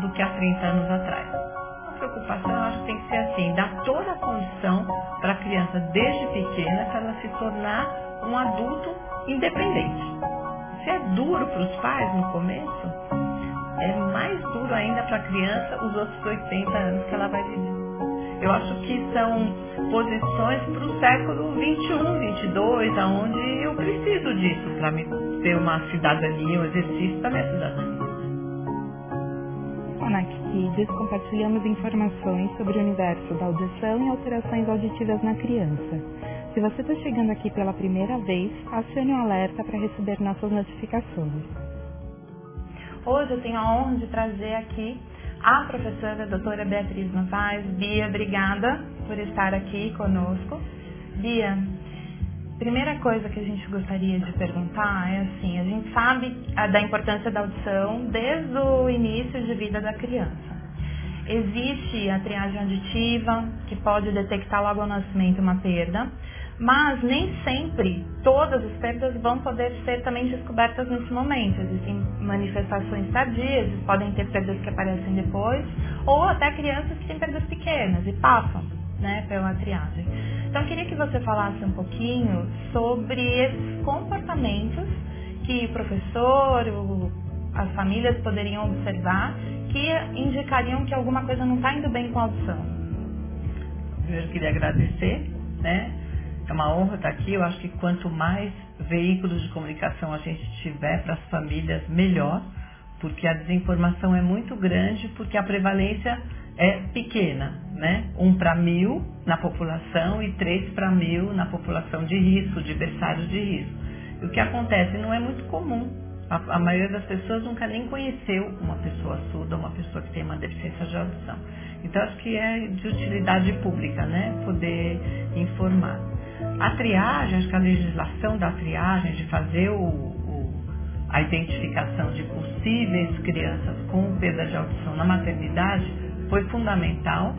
do que há 30 anos atrás. A preocupação, eu acho que tem que ser assim, dar toda a condição para a criança desde pequena para ela se tornar um adulto independente. Se é duro para os pais no começo, é mais duro ainda para a criança os outros 80 anos que ela vai viver. Eu acho que são posições para o século 21, 22, aonde eu preciso disso para me ter uma cidadania, um exercício da minha cidadania. Na Kids compartilhamos informações sobre o universo da audição e alterações auditivas na criança. Se você está chegando aqui pela primeira vez, acione o alerta para receber nossas notificações. Hoje eu tenho a honra de trazer aqui a professora a doutora Beatriz Novaes. Bia, obrigada por estar aqui conosco. Bia, primeira coisa que a gente gostaria de perguntar é assim, a gente sabe da importância da audição desde o início de vida da criança. Existe a triagem auditiva, que pode detectar logo ao nascimento uma perda, mas nem sempre todas as perdas vão poder ser também descobertas nesse momento. Existem manifestações tardias, podem ter perdas que aparecem depois, ou até crianças que têm perdas pequenas e passam né, pela triagem. Então, queria que você falasse um pouquinho sobre esses comportamentos que o professor, as famílias poderiam observar que indicariam que alguma coisa não está indo bem com a audição. Primeiro, queria agradecer, né? É uma honra estar aqui. Eu acho que quanto mais veículos de comunicação a gente tiver para as famílias, melhor, porque a desinformação é muito grande, porque a prevalência é pequena, né? Um para mil na população e três para mil na população de risco, de berçários de risco. E o que acontece não é muito comum. A, a, maioria das pessoas nunca nem conheceu uma pessoa surda, uma pessoa que tem uma deficiência de audição. Então acho que é de utilidade pública, né? Poder informar. A triagem, acho que a legislação da triagem, de fazer o, o, a identificação de possíveis crianças com perda de audição na maternidade, foi fundamental,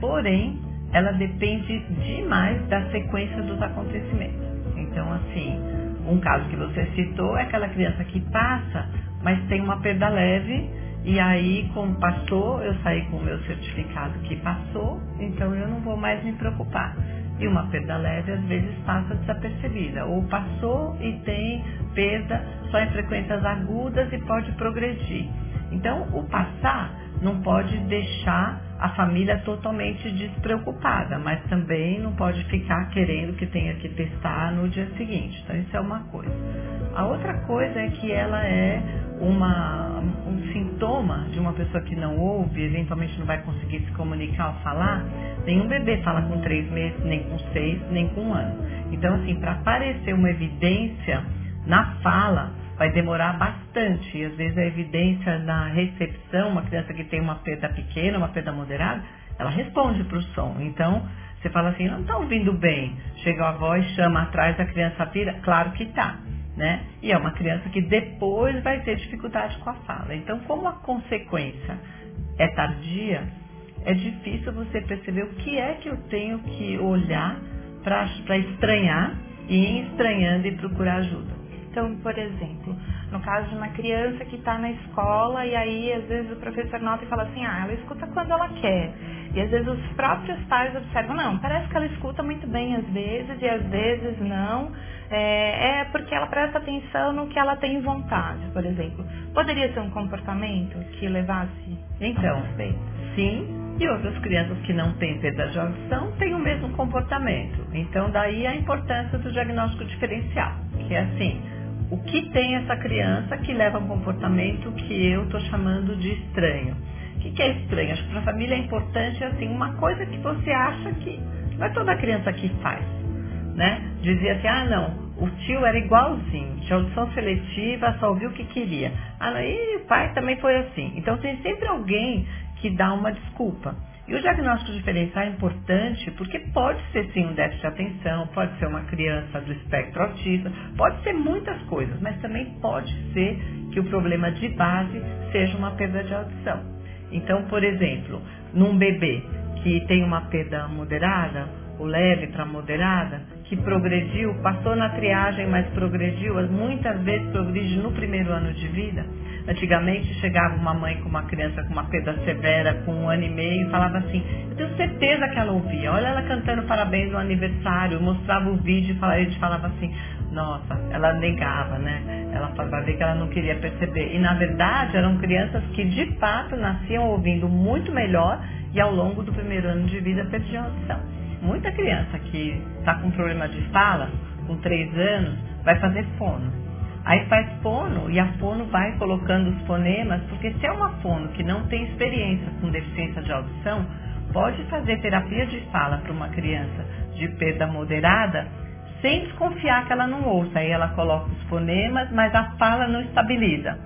porém, ela depende demais da sequência dos acontecimentos. Então, assim, um caso que você citou é aquela criança que passa, mas tem uma perda leve, e aí, como passou, eu saí com o meu certificado que passou, então eu não vou mais me preocupar. E uma perda leve às vezes passa desapercebida, ou passou e tem perda só em frequências agudas e pode progredir. Então, o passar não pode deixar a família totalmente despreocupada, mas também não pode ficar querendo que tenha que testar no dia seguinte. Então, isso é uma coisa. A outra coisa é que ela é uma, um sintoma de uma pessoa que não ouve, eventualmente não vai conseguir se comunicar ou falar. Nenhum bebê fala com três meses, nem com seis, nem com um ano. Então, assim, para aparecer uma evidência na fala, vai demorar bastante. E às vezes a evidência na recepção, uma criança que tem uma perda pequena, uma perda moderada, ela responde para o som. Então, você fala assim, não está ouvindo bem. Chega a voz, chama atrás, a criança vira, claro que está. Né? E é uma criança que depois vai ter dificuldade com a fala. Então, como a consequência é tardia, é difícil você perceber o que é que eu tenho que olhar para estranhar e ir estranhando e procurar ajuda. Então, por exemplo, no caso de uma criança que está na escola e aí às vezes o professor nota e fala assim, ah, ela escuta quando ela quer. E às vezes os próprios pais observam, não, parece que ela escuta muito bem às vezes e às vezes não. É, é porque ela presta atenção no que ela tem vontade, por exemplo. Poderia ser um comportamento que levasse então, sim, e outras crianças que não têm perda de audição têm o mesmo comportamento. Então, daí a importância do diagnóstico diferencial, que é assim, o que tem essa criança que leva a um comportamento que eu estou chamando de estranho. O que, que é estranho? Acho que para a família é importante assim, uma coisa que você acha que não é toda criança que faz. Né? Dizia assim, ah não, o tio era igualzinho, tinha audição seletiva, só ouviu o que queria. Ah não, e o pai também foi assim. Então tem sempre alguém que dá uma desculpa. E o diagnóstico diferencial é importante porque pode ser sim um déficit de atenção, pode ser uma criança do espectro autista, pode ser muitas coisas, mas também pode ser que o problema de base seja uma perda de audição. Então, por exemplo, num bebê que tem uma perda moderada, o leve para moderada, que progrediu, passou na triagem, mas progrediu, muitas vezes progride no primeiro ano de vida. Antigamente chegava uma mãe com uma criança com uma perda severa, com um ano e meio, e falava assim, eu tenho certeza que ela ouvia, olha ela cantando parabéns no aniversário, mostrava o vídeo e a gente falava assim, nossa, ela negava, né? Ela falava que ela não queria perceber. E na verdade eram crianças que de fato nasciam ouvindo muito melhor e ao longo do primeiro ano de vida perdiam a audição. Muita criança que está com problema de fala, com três anos, vai fazer fono. Aí faz fono e a fono vai colocando os fonemas, porque se é uma fono que não tem experiência com deficiência de audição, pode fazer terapia de fala para uma criança de perda moderada sem desconfiar que ela não ouça. Aí ela coloca os fonemas, mas a fala não estabiliza.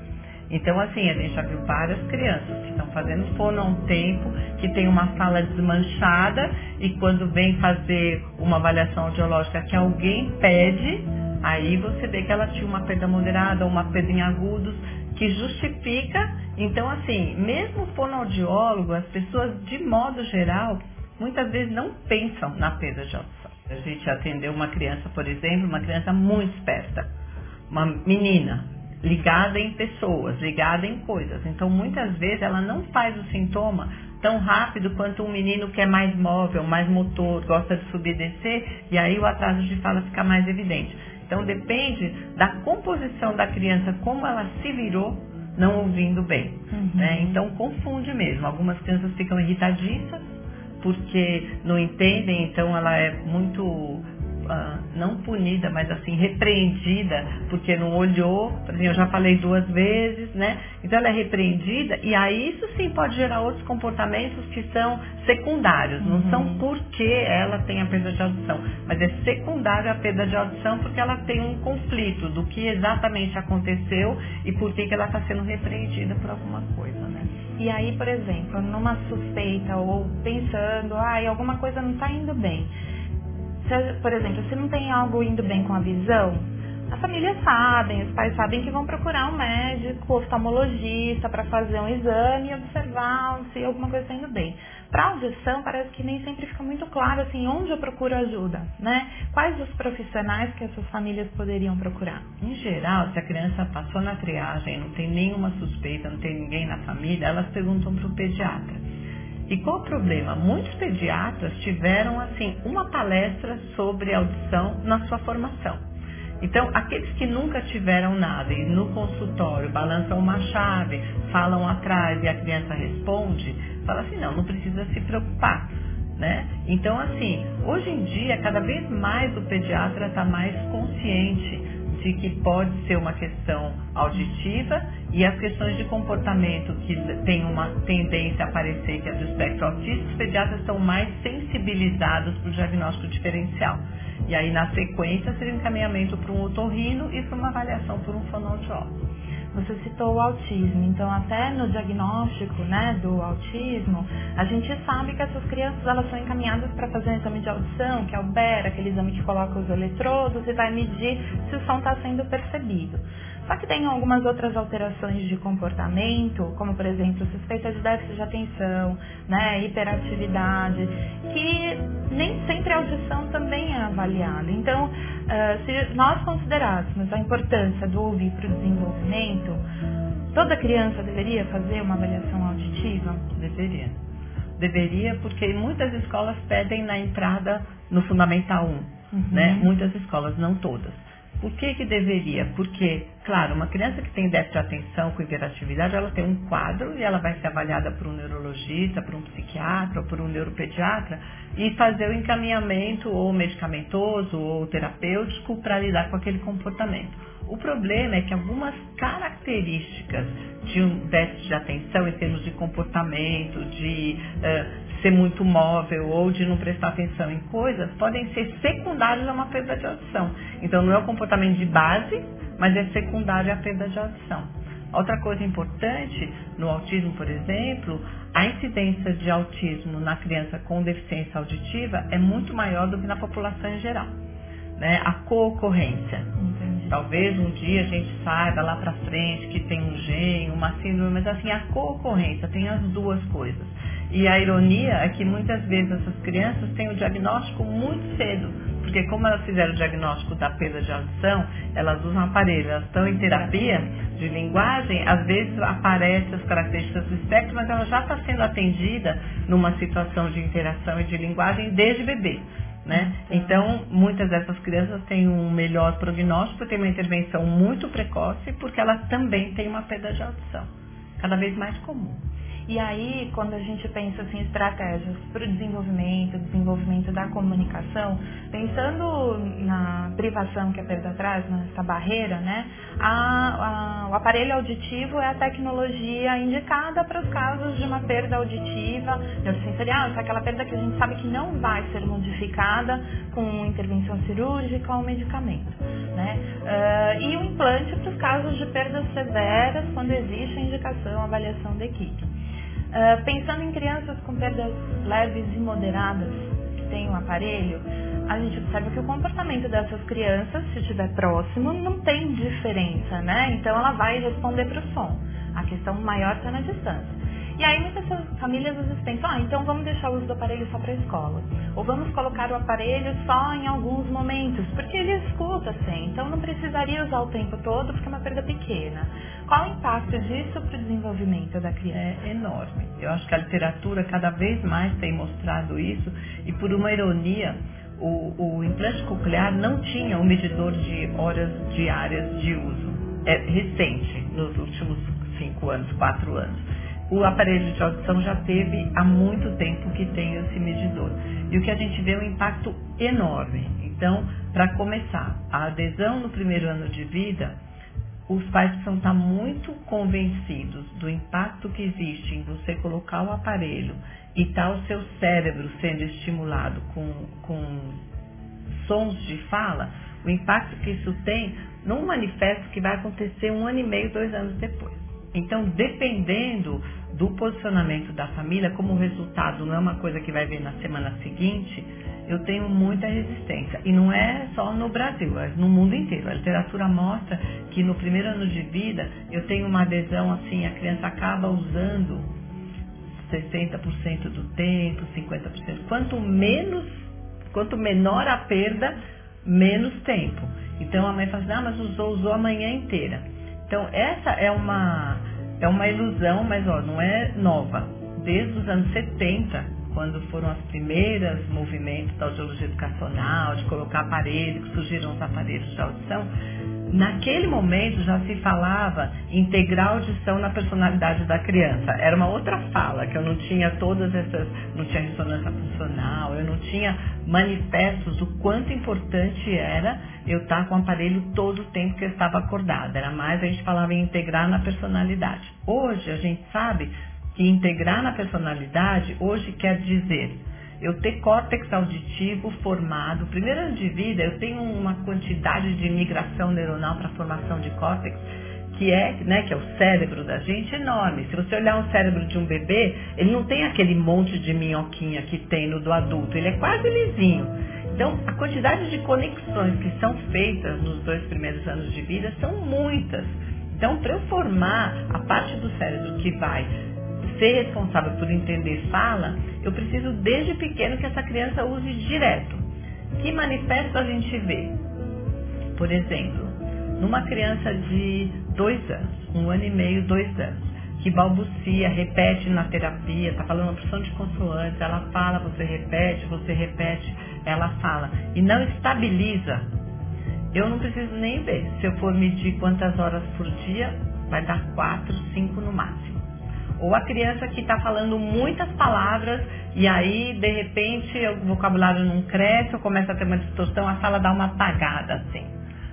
Então, assim, a gente já viu várias crianças que estão fazendo fono há um tempo, que tem uma fala desmanchada e quando vem fazer uma avaliação audiológica que alguém pede, aí você vê que ela tinha uma perda moderada uma perda em agudos, que justifica. Então, assim, mesmo fonoaudiólogo, as pessoas, de modo geral, muitas vezes não pensam na perda de audição. A gente atendeu uma criança, por exemplo, uma criança muito esperta, uma menina, ligada em pessoas, ligada em coisas. Então, muitas vezes, ela não faz o sintoma tão rápido quanto um menino que é mais móvel, mais motor, gosta de subir e descer, e aí o atraso de fala fica mais evidente. Então, depende da composição da criança, como ela se virou não ouvindo bem. Uhum. Né? Então, confunde mesmo. Algumas crianças ficam irritadiças porque não entendem, então ela é muito uh, não punida, mas assim, repreendida, porque não olhou, por exemplo, eu já falei duas vezes, né? Então ela é repreendida e aí isso sim pode gerar outros comportamentos que são secundários, não uhum. são porque ela tem a perda de audição, mas é secundário a perda de audição porque ela tem um conflito do que exatamente aconteceu e por que, que ela está sendo repreendida por alguma coisa, né? E aí, por exemplo, numa suspeita ou pensando, ai, ah, alguma coisa não está indo bem se, por exemplo, se não tem algo indo bem com a visão, a família sabem, os pais sabem que vão procurar um médico, oftalmologista para fazer um exame e observar se alguma coisa está indo bem. Para audição, parece que nem sempre fica muito claro assim onde eu procuro ajuda, né? Quais os profissionais que essas famílias poderiam procurar? Em geral, se a criança passou na triagem, não tem nenhuma suspeita, não tem ninguém na família, elas perguntam para o pediatra. E qual o problema? Muitos pediatras tiveram assim uma palestra sobre audição na sua formação. Então, aqueles que nunca tiveram nada e no consultório balançam uma chave, falam atrás e a criança responde, fala assim, não, não precisa se preocupar. Né? Então, assim, hoje em dia, cada vez mais o pediatra está mais consciente de que pode ser uma questão auditiva e as questões de comportamento que tem uma tendência a aparecer, que é do espectro autista, os pediatras estão mais sensibilizados para o diagnóstico diferencial. E aí, na sequência, seria um encaminhamento para um otorrino e para uma avaliação por um fonoaudiólogo. Você citou o autismo, então até no diagnóstico né, do autismo, a gente sabe que essas crianças elas são encaminhadas para fazer um exame de audição, que é o BER, aquele exame que coloca os eletrodos e vai medir se o som está sendo percebido. Só que tem algumas outras alterações de comportamento, como por exemplo suspeita de déficit de atenção, né, hiperatividade, que nem sempre a audição também é avaliada. Então, uh, se nós considerássemos a importância do ouvir para o desenvolvimento, toda criança deveria fazer uma avaliação auditiva? Deveria. Deveria, porque muitas escolas pedem na entrada no Fundamental 1, uhum. né? Muitas escolas, não todas. Por que, que deveria? Porque, claro, uma criança que tem déficit de atenção com hiperatividade, ela tem um quadro e ela vai ser avaliada por um neurologista, por um psiquiatra, por um neuropediatra e fazer o encaminhamento ou medicamentoso ou terapêutico para lidar com aquele comportamento. O problema é que algumas características de um déficit de atenção em termos de comportamento, de uh, ser muito móvel ou de não prestar atenção em coisas podem ser secundários a uma perda de audição. Então não é o comportamento de base, mas é secundário à perda de audição. Outra coisa importante no autismo, por exemplo, a incidência de autismo na criança com deficiência auditiva é muito maior do que na população em geral. Né? A co-ocorrência. Talvez um dia a gente saiba lá para frente que tem um gene, uma síndrome, mas assim, a co-ocorrência tem as duas coisas. E a ironia é que muitas vezes essas crianças têm o diagnóstico muito cedo, porque como elas fizeram o diagnóstico da perda de audição, elas usam aparelho, elas estão em terapia de linguagem, às vezes aparecem as características do espectro, mas ela já está sendo atendida numa situação de interação e de linguagem desde bebê. Né? Então, muitas dessas crianças têm um melhor prognóstico, têm uma intervenção muito precoce, porque ela também tem uma perda de audição, cada vez mais comum. E aí, quando a gente pensa assim, estratégias para o desenvolvimento, desenvolvimento da comunicação, pensando na privação que a perda traz, nessa barreira, né? A, a, o aparelho auditivo é a tecnologia indicada para os casos de uma perda auditiva neurosensorial, é aquela perda que a gente sabe que não vai ser modificada com intervenção cirúrgica ou medicamento. Né? Uh, e o implante para os casos de perdas severas, quando existe a indicação, a avaliação da equipe. Uh, pensando em crianças com perdas leves e moderadas que têm o um aparelho, a gente observa que o comportamento dessas crianças, se estiver próximo, não tem diferença, né? Então ela vai responder para o som. A questão maior está na distância. E aí muitas famílias às vezes pensam, ah, então vamos deixar o uso do aparelho só para a escola. Ou vamos colocar o aparelho só em alguns momentos, porque ele escuta assim, então não precisaria usar o tempo todo porque é uma perda pequena. Qual o impacto disso para o desenvolvimento da criança? É enorme. Eu acho que a literatura cada vez mais tem mostrado isso e por uma ironia, o, o implante coclear não tinha um medidor de horas diárias de uso. É recente, nos últimos cinco anos, quatro anos o aparelho de audição já teve há muito tempo que tem esse medidor. E o que a gente vê é um impacto enorme. Então, para começar, a adesão no primeiro ano de vida, os pais precisam estar muito convencidos do impacto que existe em você colocar o aparelho e estar tá o seu cérebro sendo estimulado com, com sons de fala, o impacto que isso tem num manifesto que vai acontecer um ano e meio, dois anos depois. Então, dependendo do posicionamento da família, como o resultado não é uma coisa que vai vir na semana seguinte, eu tenho muita resistência. E não é só no Brasil, é no mundo inteiro. A literatura mostra que no primeiro ano de vida eu tenho uma adesão assim, a criança acaba usando 60% do tempo, 50%. Quanto menos, quanto menor a perda, menos tempo. Então a mãe fala assim, ah, mas usou, usou a manhã inteira. Então, essa é uma, é uma ilusão, mas ó, não é nova. Desde os anos 70, quando foram as primeiras movimentos da audiologia educacional, de colocar aparelhos, que surgiram os aparelhos de audição, Naquele momento já se falava integrar audição na personalidade da criança. Era uma outra fala, que eu não tinha todas essas, não tinha ressonância funcional, eu não tinha manifestos do quanto importante era eu estar com o aparelho todo o tempo que eu estava acordada. Era mais a gente falava em integrar na personalidade. Hoje a gente sabe integrar na personalidade hoje quer dizer eu ter córtex auditivo formado. Primeiro ano de vida, eu tenho uma quantidade de migração neuronal para formação de córtex que é, né, que é o cérebro da gente, enorme. Se você olhar um cérebro de um bebê, ele não tem aquele monte de minhoquinha que tem no do adulto, ele é quase lisinho. Então, a quantidade de conexões que são feitas nos dois primeiros anos de vida são muitas. Então, para eu formar a parte do cérebro que vai ser responsável por entender fala, eu preciso desde pequeno que essa criança use direto. Que manifesto a gente vê? Por exemplo, numa criança de dois anos, um ano e meio, dois anos, que balbucia, repete na terapia, está falando uma porção de consoantes, ela fala, você repete, você repete, ela fala, e não estabiliza, eu não preciso nem ver. Se eu for medir quantas horas por dia, vai dar quatro, cinco no máximo. Ou a criança que está falando muitas palavras e aí, de repente, o vocabulário não cresce ou começa a ter uma distorção, a sala dá uma apagada, assim.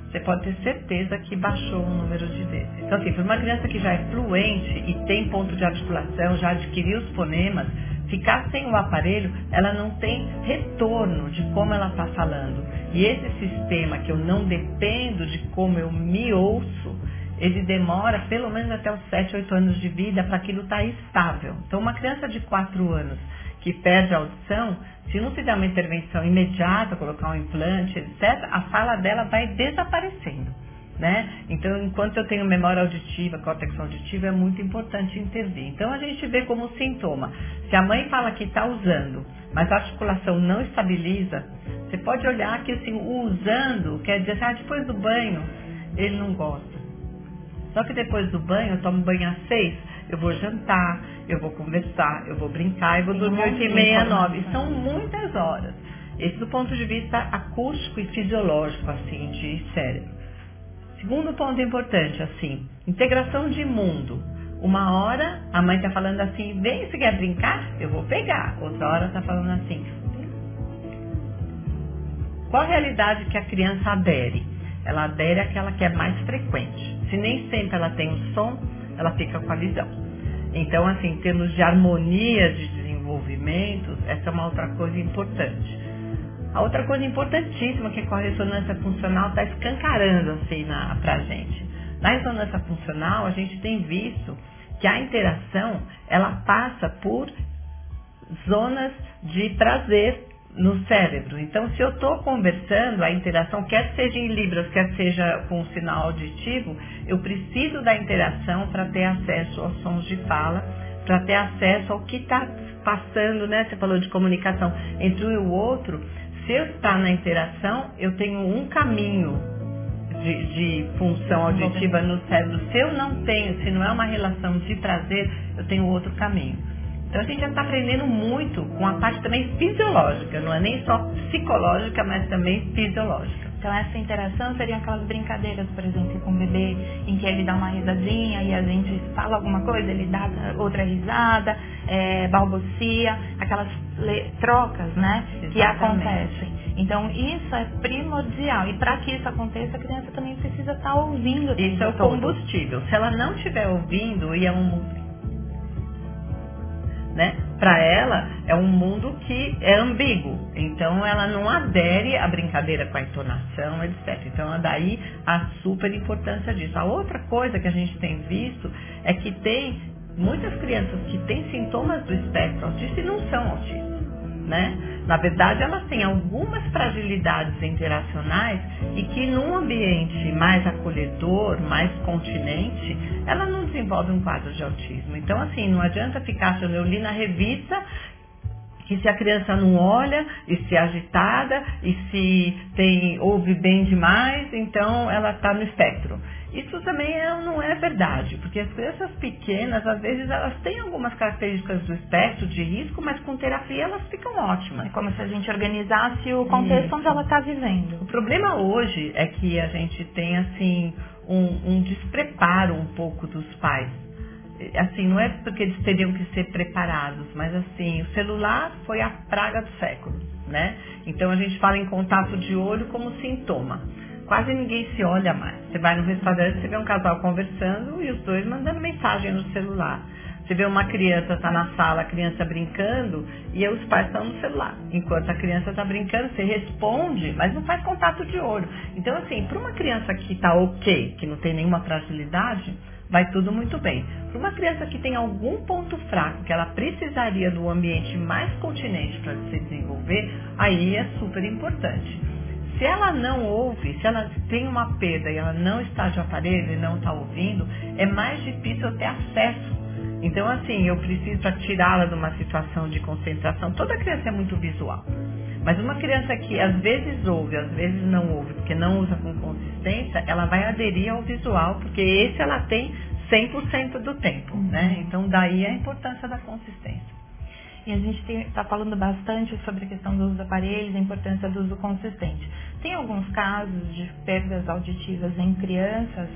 Você pode ter certeza que baixou o número de vezes. Então, assim, para uma criança que já é fluente e tem ponto de articulação, já adquiriu os fonemas, ficar sem o aparelho, ela não tem retorno de como ela está falando. E esse sistema que eu não dependo de como eu me ouço, ele demora pelo menos até os 7, 8 anos de vida para aquilo estar tá estável. Então, uma criança de 4 anos que perde a audição, se não fizer uma intervenção imediata, colocar um implante, etc., a fala dela vai desaparecendo. Né? Então, enquanto eu tenho memória auditiva, córtex auditivo, é muito importante intervir. Então, a gente vê como sintoma. Se a mãe fala que está usando, mas a articulação não estabiliza, você pode olhar que assim, o usando quer dizer, ah, depois do banho, ele não gosta. Só que depois do banho, eu tomo banho às seis, eu vou jantar, eu vou conversar, eu vou brincar e vou dormir oito e meia, nove. São muitas horas. Esse do ponto de vista acústico e fisiológico, assim, de cérebro. Segundo ponto importante, assim, integração de mundo. Uma hora a mãe está falando assim, vem, você quer brincar? Eu vou pegar. Outra hora está falando assim. Qual a realidade que a criança adere? Ela adere àquela que é mais frequente. Se nem sempre ela tem o som, ela fica com a visão. Então, assim, em termos de harmonia de desenvolvimento, essa é uma outra coisa importante. A outra coisa importantíssima que com a ressonância funcional está escancarando assim na, pra gente. Na ressonância funcional, a gente tem visto que a interação ela passa por zonas de prazer no cérebro. Então, se eu estou conversando, a interação, quer seja em Libras, quer seja com sinal auditivo, eu preciso da interação para ter acesso aos sons de fala, para ter acesso ao que está passando, né? Você falou de comunicação entre um e o outro. Se eu estar na interação, eu tenho um caminho de, de, função auditiva no cérebro. Se eu não tenho, se não é uma relação de prazer, eu tenho outro caminho. Então a gente já está aprendendo muito com a parte também fisiológica, não é nem só psicológica, mas também fisiológica. Então essa interação seriam aquelas brincadeiras, por exemplo, com o bebê, em que ele dá uma risadinha e a gente fala alguma coisa, ele dá outra risada, é, balbucia, aquelas trocas, né, Exatamente. que acontecem. Então isso é primordial e para que isso aconteça, a criança também precisa estar tá ouvindo. Isso é o combustível. Se ela não estiver ouvindo e é um né? Para ela é um mundo que é ambíguo, então ela não adere à brincadeira com a entonação, etc. Então é daí a super importância disso. A outra coisa que a gente tem visto é que tem muitas crianças que têm sintomas do espectro autista e não são autistas, né? Na verdade, elas têm algumas fragilidades interacionais e que num ambiente mais acolhedor, mais continente, ela não desenvolve um quadro de autismo. Então, assim, não adianta ficar achando, eu li na revista que se a criança não olha e se agitada e se tem ouve bem demais, então ela está no espectro. Isso também é, não é verdade, porque as crianças pequenas, às vezes, elas têm algumas características do espectro de risco, mas com terapia elas ficam ótimas. É como se a gente organizasse o contexto Isso. onde ela está vivendo. O problema hoje é que a gente tem, assim, um, um despreparo um pouco dos pais. Assim, não é porque eles teriam que ser preparados, mas assim, o celular foi a praga do século, né? Então a gente fala em contato de olho como sintoma quase ninguém se olha mais. Você vai no restaurante, você vê um casal conversando e os dois mandando mensagem no celular. Você vê uma criança está na sala, a criança brincando e os pais estão no celular. Enquanto a criança está brincando, você responde, mas não faz contato de olho. Então, assim, para uma criança que está ok, que não tem nenhuma fragilidade, vai tudo muito bem. Para uma criança que tem algum ponto fraco, que ela precisaria do ambiente mais continente para se desenvolver, aí é super importante. Se ela não ouve, se ela tem uma perda e ela não está de aparelho e não está ouvindo, é mais difícil ter acesso. Então, assim, eu preciso tirá-la de uma situação de concentração. Toda criança é muito visual. Mas uma criança que às vezes ouve, às vezes não ouve, porque não usa com consistência, ela vai aderir ao visual, porque esse ela tem 100% do tempo, né? Então, daí a importância da consistência. E a gente está falando bastante sobre a questão do uso dos aparelhos, a importância do uso consistente. Tem alguns casos de perdas auditivas em crianças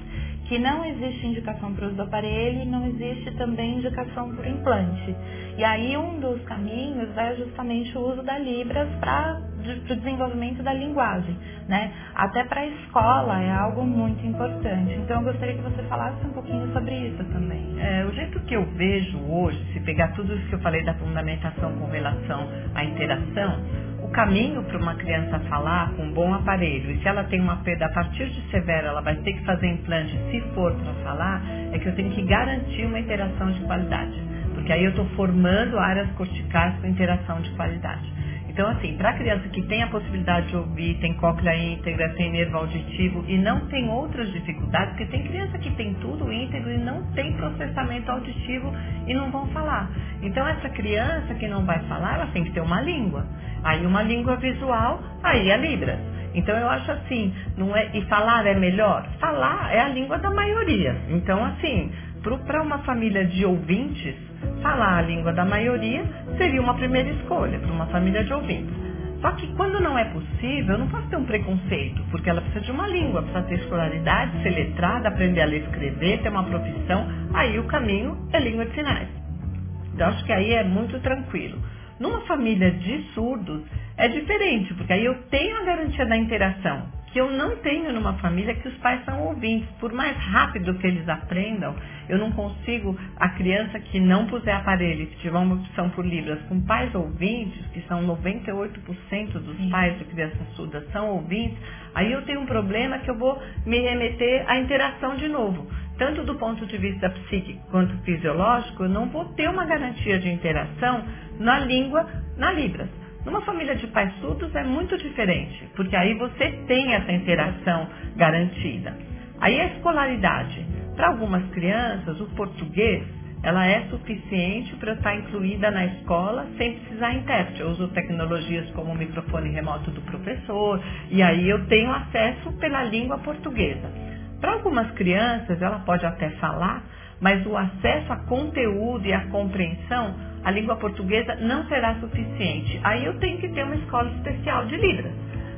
que não existe indicação para o uso do aparelho e não existe também indicação para o implante. E aí um dos caminhos é justamente o uso da Libras para o desenvolvimento da linguagem, né? Até para a escola é algo muito importante. Então eu gostaria que você falasse um pouquinho sobre isso também. É, o jeito que eu vejo hoje, se pegar tudo isso que eu falei da fundamentação com relação à interação, o caminho para uma criança falar com um bom aparelho, e se ela tem uma perda a partir de severa, ela vai ter que fazer implante se for para falar, é que eu tenho que garantir uma interação de qualidade. Porque aí eu estou formando áreas corticais com interação de qualidade. Então, assim, para a criança que tem a possibilidade de ouvir, tem cóclea íntegra, tem nervo auditivo e não tem outras dificuldades, porque tem criança que tem tudo íntegro e não tem processamento auditivo e não vão falar. Então, essa criança que não vai falar, ela tem que ter uma língua. Aí, uma língua visual, aí é Libras. Então eu acho assim, não é, e falar é melhor? Falar é a língua da maioria. Então, assim, para uma família de ouvintes, falar a língua da maioria seria uma primeira escolha para uma família de ouvintes. Só que quando não é possível, eu não posso ter um preconceito, porque ela precisa de uma língua, precisa ter escolaridade, ser letrada, aprender a ler e escrever, ter uma profissão, aí o caminho é língua de sinais. Então acho que aí é muito tranquilo. Numa família de surdos é diferente, porque aí eu tenho a garantia da interação que eu não tenho numa família que os pais são ouvintes. Por mais rápido que eles aprendam, eu não consigo, a criança que não puser aparelho, que tiver uma opção por Libras, com pais ouvintes, que são 98% dos Sim. pais de crianças surdas são ouvintes, aí eu tenho um problema que eu vou me remeter à interação de novo. Tanto do ponto de vista psíquico quanto fisiológico, eu não vou ter uma garantia de interação na língua, na Libras. Numa família de pais surdos é muito diferente, porque aí você tem essa interação garantida. Aí a escolaridade. Para algumas crianças, o português ela é suficiente para estar incluída na escola sem precisar intérprete. Eu uso tecnologias como o microfone remoto do professor e aí eu tenho acesso pela língua portuguesa. Para algumas crianças, ela pode até falar, mas o acesso a conteúdo e a compreensão a língua portuguesa não será suficiente. Aí eu tenho que ter uma escola especial de Libras.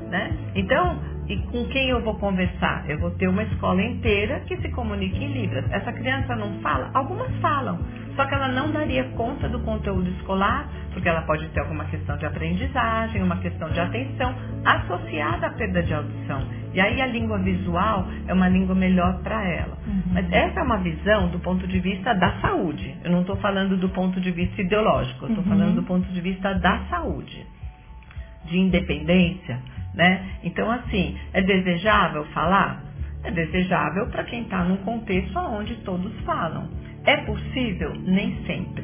Né? Então, e com quem eu vou conversar? Eu vou ter uma escola inteira que se comunique em Libras. Essa criança não fala? Algumas falam, só que ela não daria conta do conteúdo escolar, porque ela pode ter alguma questão de aprendizagem, uma questão de atenção associada à perda de audição. E aí a língua visual é uma língua melhor para ela. Uhum. Mas essa é uma visão do ponto de vista da saúde. Eu não estou falando do ponto de vista ideológico, eu estou uhum. falando do ponto de vista da saúde, de independência, né? Então, assim, é desejável falar? É desejável para quem está num contexto onde todos falam. É possível? Nem sempre.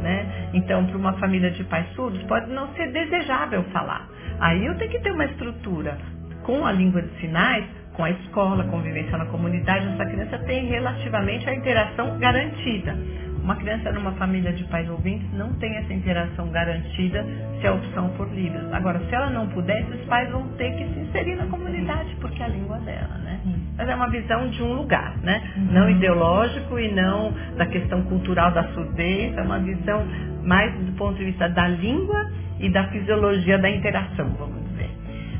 Né? Então, para uma família de pais surdos, pode não ser desejável falar. Aí eu tenho que ter uma estrutura com a língua de sinais, com a escola, convivência na comunidade, essa criança tem relativamente a interação garantida. Uma criança numa família de pais ouvintes não tem essa interação garantida se a opção for livre. Agora, se ela não puder, esses pais vão ter que se inserir na comunidade, porque é a língua dela, né? Mas é uma visão de um lugar, né? Uhum. Não ideológico e não da questão cultural da surdez, é uma visão mais do ponto de vista da língua e da fisiologia da interação, vamos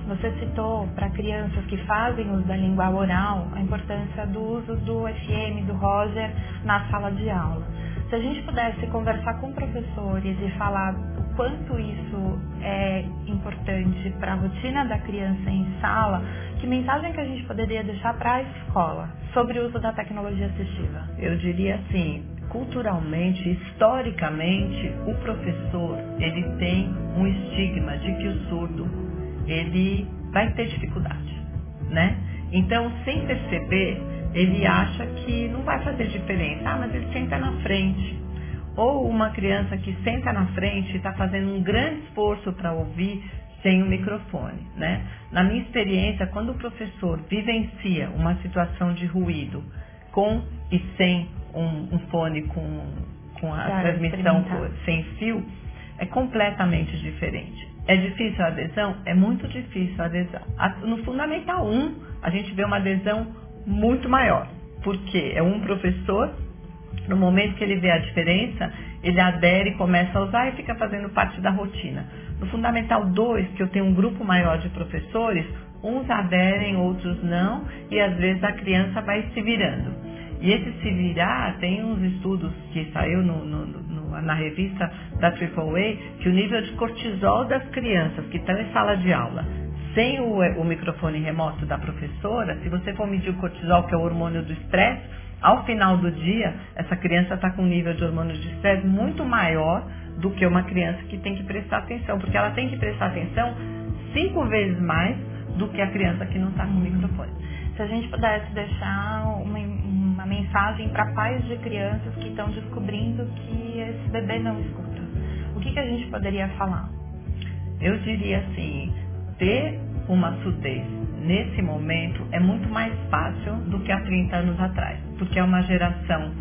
você citou para crianças que fazem uso da língua oral a importância do uso do FM, do Roger, na sala de aula. Se a gente pudesse conversar com professores e falar quanto isso é importante para a rotina da criança em sala, que mensagem que a gente poderia deixar para a escola sobre o uso da tecnologia assistiva? Eu diria assim, culturalmente, historicamente, o professor ele tem um estigma de que o surdo ele vai ter dificuldade, né? Então, sem perceber, ele acha que não vai fazer diferença. Ah, mas ele senta na frente. Ou uma criança que senta na frente e está fazendo um grande esforço para ouvir sem o microfone, né? Na minha experiência, quando o professor vivencia uma situação de ruído com e sem um, um fone com, com a transmissão sem fio, é completamente diferente. É difícil a adesão? É muito difícil a adesão. No Fundamental 1, a gente vê uma adesão muito maior, porque é um professor, no momento que ele vê a diferença, ele adere e começa a usar e fica fazendo parte da rotina. No Fundamental 2, que eu tenho um grupo maior de professores, uns aderem, outros não, e às vezes a criança vai se virando. E esse se virar, tem uns estudos que saiu no, no, no, na revista da AAA, que o nível de cortisol das crianças que estão em sala de aula, sem o, o microfone remoto da professora, se você for medir o cortisol, que é o hormônio do estresse, ao final do dia, essa criança está com um nível de hormônio de estresse muito maior do que uma criança que tem que prestar atenção, porque ela tem que prestar atenção cinco vezes mais do que a criança que não está com o microfone. Se a gente pudesse deixar uma, uma mensagem para pais de crianças que estão descobrindo que esse bebê não escuta, o que, que a gente poderia falar? Eu diria assim, ter uma surdez nesse momento é muito mais fácil do que há 30 anos atrás, porque é uma geração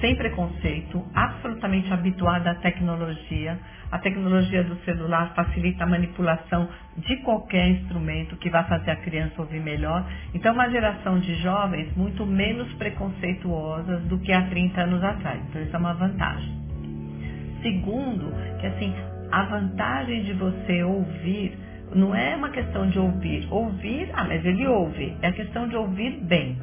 sem preconceito, absolutamente habituada à tecnologia. A tecnologia do celular facilita a manipulação de qualquer instrumento que vá fazer a criança ouvir melhor. Então, uma geração de jovens muito menos preconceituosas do que há 30 anos atrás. Então, isso é uma vantagem. Segundo, que assim, a vantagem de você ouvir não é uma questão de ouvir. Ouvir, ah, mas ele ouve. É a questão de ouvir bem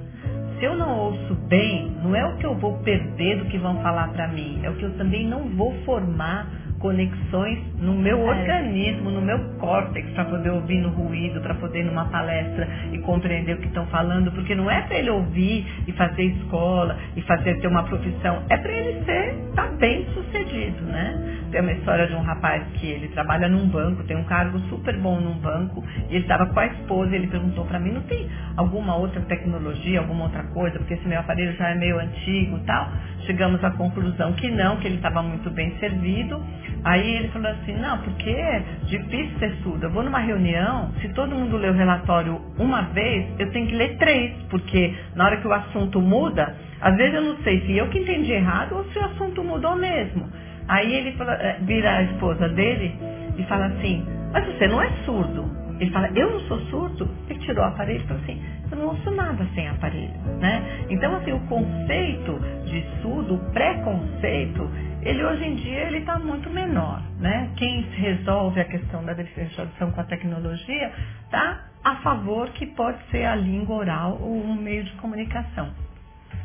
se eu não ouço bem, não é o que eu vou perder do que vão falar para mim, é o que eu também não vou formar conexões no meu é. organismo, no meu córtex, para poder ouvir no ruído, para poder ir numa palestra e compreender o que estão falando, porque não é para ele ouvir e fazer escola e fazer ter uma profissão, é para ele ser tá bem sucedido, né? Tem uma história de um rapaz que ele trabalha num banco, tem um cargo super bom num banco, e ele estava com a esposa e ele perguntou para mim, não tem alguma outra tecnologia, alguma outra coisa, porque esse meu aparelho já é meio antigo, tal? Chegamos à conclusão que não, que ele estava muito bem servido. Aí ele falou assim, não, porque é difícil ser surdo. Eu vou numa reunião, se todo mundo lê o relatório uma vez, eu tenho que ler três, porque na hora que o assunto muda, às vezes eu não sei se eu que entendi errado ou se o assunto mudou mesmo. Aí ele fala, eh, vira a esposa dele e fala assim, mas você não é surdo. Ele fala, eu não sou surdo? Ele tirou o aparelho e falou assim, eu não ouço nada sem aparelho. Né? Então, assim, o conceito de surdo, o preconceito, ele hoje em dia ele está muito menor. Né? Quem resolve a questão da diferenciação com a tecnologia está a favor que pode ser a língua oral ou um meio de comunicação.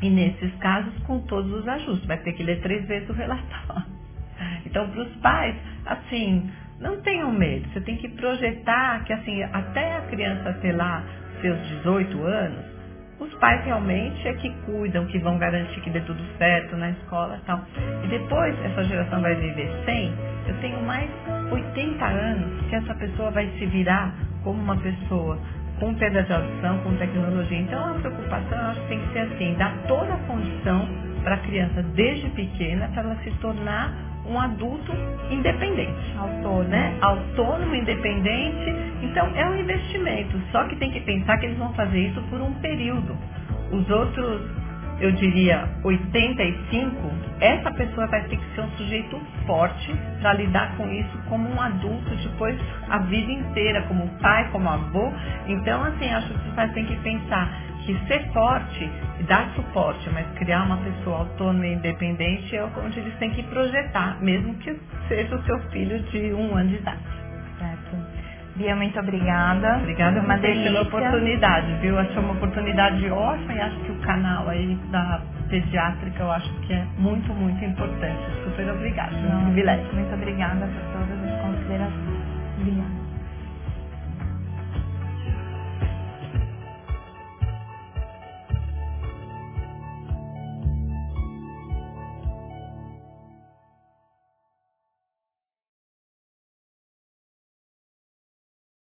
E nesses casos, com todos os ajustes, vai ter que ler três vezes o relatório. Então, para os pais, assim, não tenham medo. Você tem que projetar que, assim, até a criança ter lá seus 18 anos, os pais realmente é que cuidam, que vão garantir que dê tudo certo na escola e tal. E depois essa geração vai viver 100, eu tenho mais 80 anos que essa pessoa vai se virar como uma pessoa com audição, com tecnologia. Então a preocupação eu acho que tem que ser assim, dar toda a condição para a criança desde pequena para ela se tornar um adulto independente. Autônomo. Né? Autônomo, independente. Então é um investimento. Só que tem que pensar que eles vão fazer isso por um período. Os outros, eu diria, 85, essa pessoa vai ter que ser um sujeito forte para lidar com isso como um adulto depois a vida inteira, como pai, como avô. Então, assim, acho que os pais têm que pensar que ser forte dar suporte, mas criar uma pessoa autônoma e independente é onde eles têm que projetar, mesmo que seja o seu filho de um ano de idade. Certo. Bia, muito obrigada. Obrigada uma pela oportunidade, viu? Achei uma oportunidade ótima e acho que o canal aí da pediátrica eu acho que é muito, muito importante. Super obrigada. Não, um privilégio. Muito obrigada por todas as considerações. Bia.